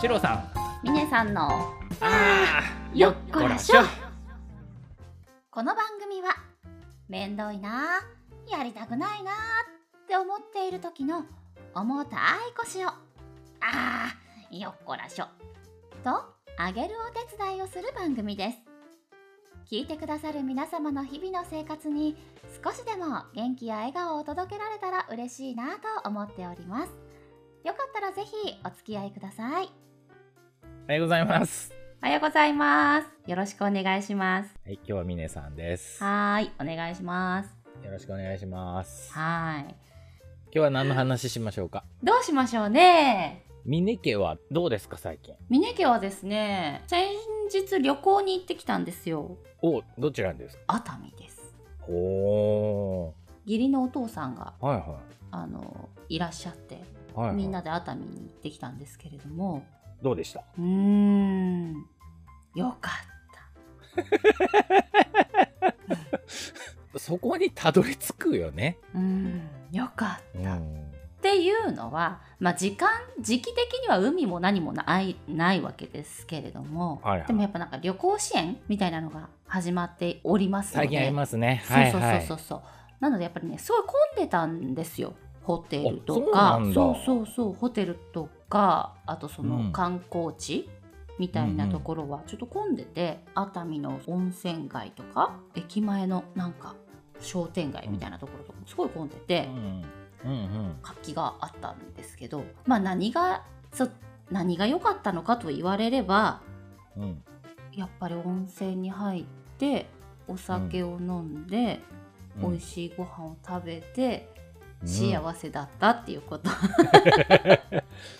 シロさん。峰さんのあーよっこらしょ。この番組はめんどいなやりたくないなって思っている時の重たい腰をあーよっこらしょ。とあげるお手伝いをする番組です。聞いてくださる皆様の日々の生活に少しでも元気や笑顔を届けられたら嬉しいなと思っております。よかったらぜひお付き合いくださいおはようございます。おはようございます。よろしくお願いします。はい今日はミネさんです。よはーいお願いします。ろしくお願いします。今はーい日は何の話しましょうか？どうしましょうね。ミネ家はどうですか最近？峰家はですね先日旅行に行ってきたんですよ。おどちらですか？熱海です。お義理のお父さんがーはいはあのいらっしゃっていはい、はい、みんなで熱海に行ってきたんですけれどもどうでした？うーん。よかった。そこにたどり着くよね。うん。よかった、っん。ていうのは、まあ、時間時期的には海も何もないないわけですけれども、はいはい。でもやっぱなんか旅行支援みたいなのが始まっておりますので。最近ありますね。そうそうそうそう。そうなのでやっぱりねすごい混んでたんですよホテルとあかそうそうそう。ホテルとかあとそうん。の観光地みたいなところはちょっと混んでて、熱海の温泉街とか駅前のなんか商店街みたいなところとかもすごい混んでて、うんうん。うん活気があったんですけどまあ何がそ何が良かったのかと言われればうん。やっぱり温泉に入ってお酒を飲んで、美味しいご飯を食べて、うん。幸せだったっていうこと、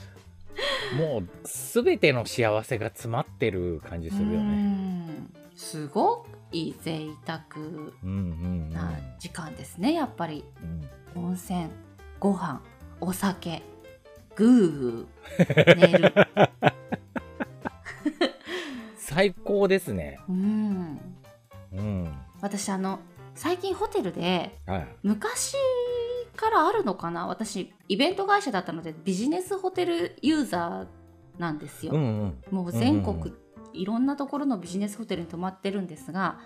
もうすべての幸せが詰まってる感じするようね。んすごい贅沢。な時間ですねやっぱりうん温泉ご飯お酒グーグー寝る最高ですね。うんうん。私あの最近ホテルではい。昔からあるのかな？私イベント会社だったのでビジネスホテルユーザーなんですよ、うんうん。もう全国、うんうんいろんなところのビジネスホテルに泊まってるんですが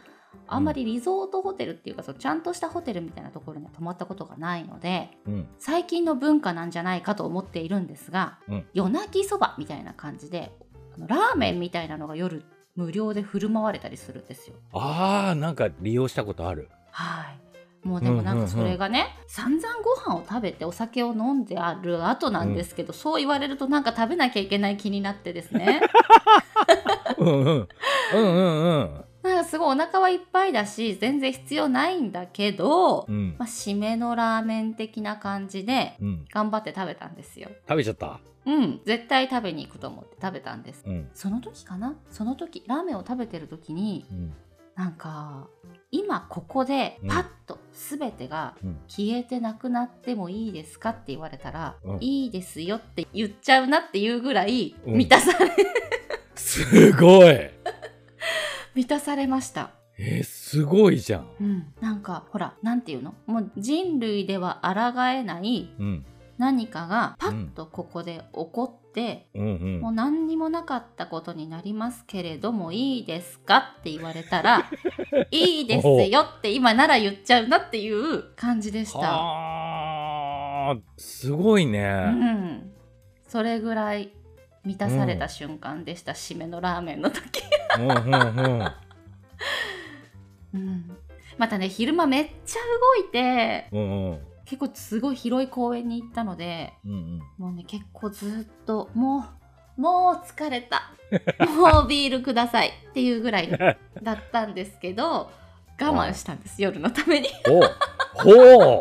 あんまりリゾートホテルっていうか、そうちゃんとしたホテルみたいなところには泊まったことがないのでうん。最近の文化なんじゃないかと思っているんですが、うん夜泣きそばみたいな感じであのラーメンみたいなのが夜無料で振る舞われたりするんですよ。ああ、なんか利用したことある。はいもうでもなんかそれがね、散々ご飯を食べてお酒を飲んである後なんですけど、そう言われるとなんか食べなきゃいけない気になってですねうんうん。うんうんうん。なんかすごいお腹はいっぱいだし全然必要ないんだけど、うん。まあ、締めのラーメン的な感じでうん。頑張って食べたんですよ。食べちゃった？うん絶対食べに行くと思って食べたんです。うん。その時かな？その時ラーメンを食べてる時にうん。なんか今ここでうんパッと全てがうん。消えてなくなってもいいですかって言われたら、うんいいですよって言っちゃうなっていうぐらいうん満たされ、すごい。満たされました。えー、すごいじゃん。うん、なんかほらなんていうの？もう人類では抗えないうん。何かがパッとここで起こって、うんうんもう。何にもなかったことになりますけれどもいいですかって言われたら いいですよって今なら言っちゃうなっていう感じでした。はあ、すごいうね。ん、それぐらい満たされた瞬間でした、締めのラーメンの時、うんうんうん。うん、またね昼間めっちゃ動いてうんうん。結構すごい広い公園に行ったのでうんうん。もうね結構ずっともうもう疲れた。もうビールください。っていうぐらいだったんですけど我慢したんです夜のために。おほう。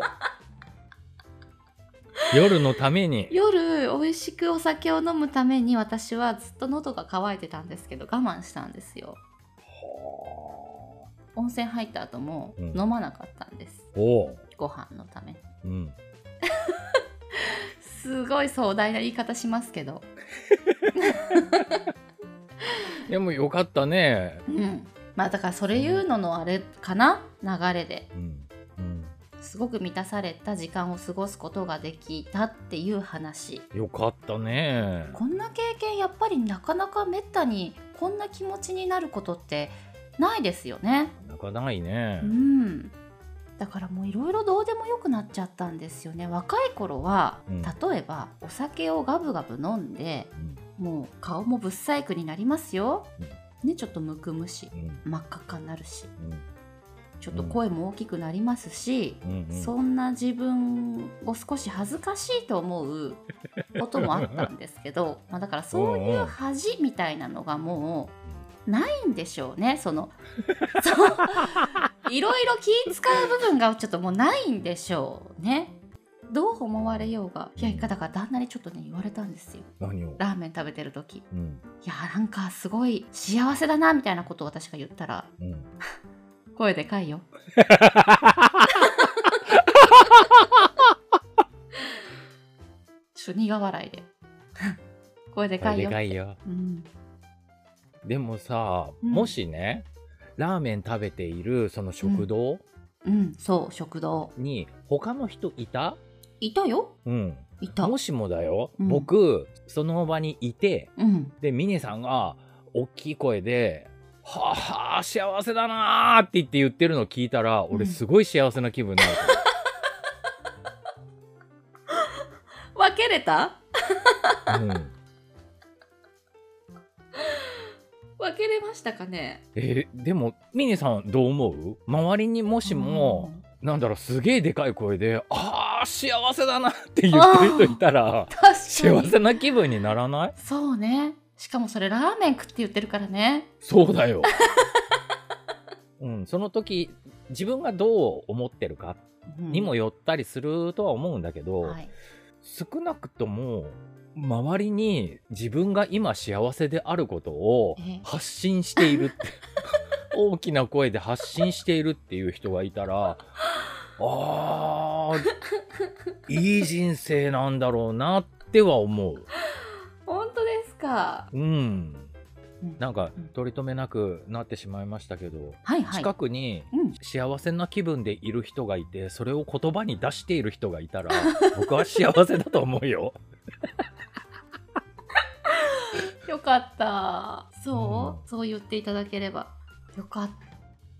夜のために。夜美味しくお酒を飲むために私はずっと喉が渇いてたんですけど我慢したんですよ。は温泉入った後もうん。飲まなかったんです、う。ご飯のため。にうん。すごい壮大な言い方しますけど でもよかったね。うんまあだからそれ言うののあれかな？流れでうん。うん。すごく満たされた時間を過ごすことができたっていう話よかったねこんな経験やっぱりなかなかめったにこんな気持ちになることってないですよね。なかないねうんだからもういろいろどうでもよくなっちゃったんですよね。若い頃は、うん。例えばお酒をガブガブ飲んでうん。もう顔もぶっ細工になりますよ、ねちょっとむくむしうん。真っ赤っかになるしうん。ちょっと声も大きくなりますし、うんうん。そんな自分を少し恥ずかしいと思う こともあったんですけどまあだからそういう恥みたいなのがもうないんでしょうね。その いろいろ気使う部分がちょっともうないんでしょうね。どう思われようがいやだから旦那にちょっとね言われたんですよ。何を？ラーメン食べてる時。うん。いやなんかすごい幸せだなみたいなことを私が言ったらうん。声でかいよ。ちょっと苦笑いで。声でかいでよかいよ。うん、でもさ、うん。もしねラーメン食べているその食堂？うん、そう食堂。に他の人いた？いたよ。うん。いた。もしもだよ、うん。僕その場にいてうん。でミネさんが大きい声で「はあはあ幸せだな」って言って言ってるの聞いたらうん。俺すごい幸せな気分になる、分けれた？うん、分けれましたかね？えーでもミネさんどう思う？周りにもしも、なんだろうすげえでかい声で「ああ幸せだな」って言ってる人いたら幸に。せな気分にならない？そうね。しかもそれラーメン食って言ってるからね。そうだよ、うん、その時自分がどう思ってるかにもよったりするとは思うんだけど、はい、少なくとも周りに自分が今幸せであることをええ。発信しているって 大きな声で発信しているっていう人がいたらあーいい人生なんだろうなっては思う。本当ですか？うん。うん。なんかうん。取り留めなくなってしまいましたけど、はいはい。近くにうん。幸せな気分でいる人がいてそれを言葉に出している人がいたら僕は幸せだと思うよ。よかった。そう、うん。そう言っていただければ。よかっ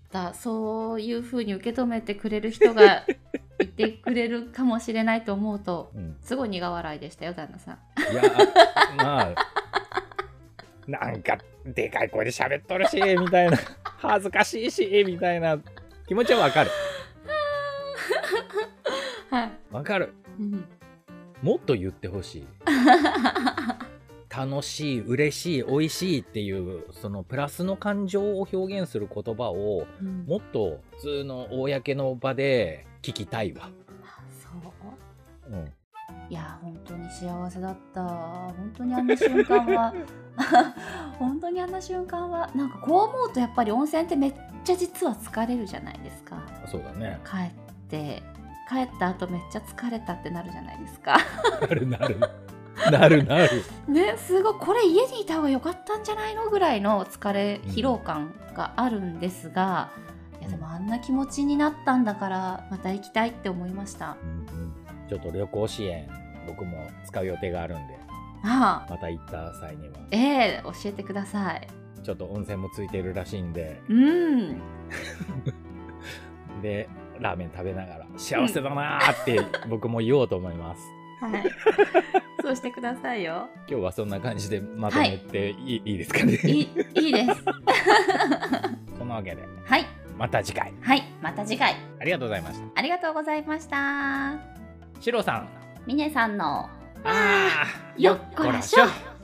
た。そういうふうに受け止めてくれる人が いてくれるかもしれないと思うとうん。すごい苦笑いでしたよ旦那さん。いやまあなんかでかい声で喋っとるしみたいな。恥ずかしいしみたいな。気持ちはわかる。はい、わかる。うん、もっと言ってほしい 楽しい嬉しい美味しいっていうそのプラスの感情を表現する言葉をうん。もっと普通の公の場で聞きたいわ、そう？うん、いや本当に幸せだった。本当にあんな瞬間は 本当にあんな瞬間はなんかこう思うとやっぱり温泉ってめっちゃ実は疲れるじゃないですか。そうだね。帰って帰った後めっちゃ疲れたってなるじゃないですか。なるなる なるなる。ねすごいこれ家にいた方が良かったんじゃないのぐらいの疲れうん疲労感があるんですが、いやでもあんな気持ちになったんだからまた行きたいって思いました。うんうん。ちょっと旅行支援僕も使う予定があるんでああ。また行った際には。ええ教えてください。ちょっと温泉もついてるらしいんで。うん。でラーメン食べながら幸せだなーって僕も言おうと思います。はいそうしてくださいよ。今日はそんな感じでまとめてい。い,、い、いですかね？いいいいです。そんなわけで。はい。また次回。はい。また次回。ありがとうございました。ありがとうございました。シロさん。ミネさんの。あーよっこらしょ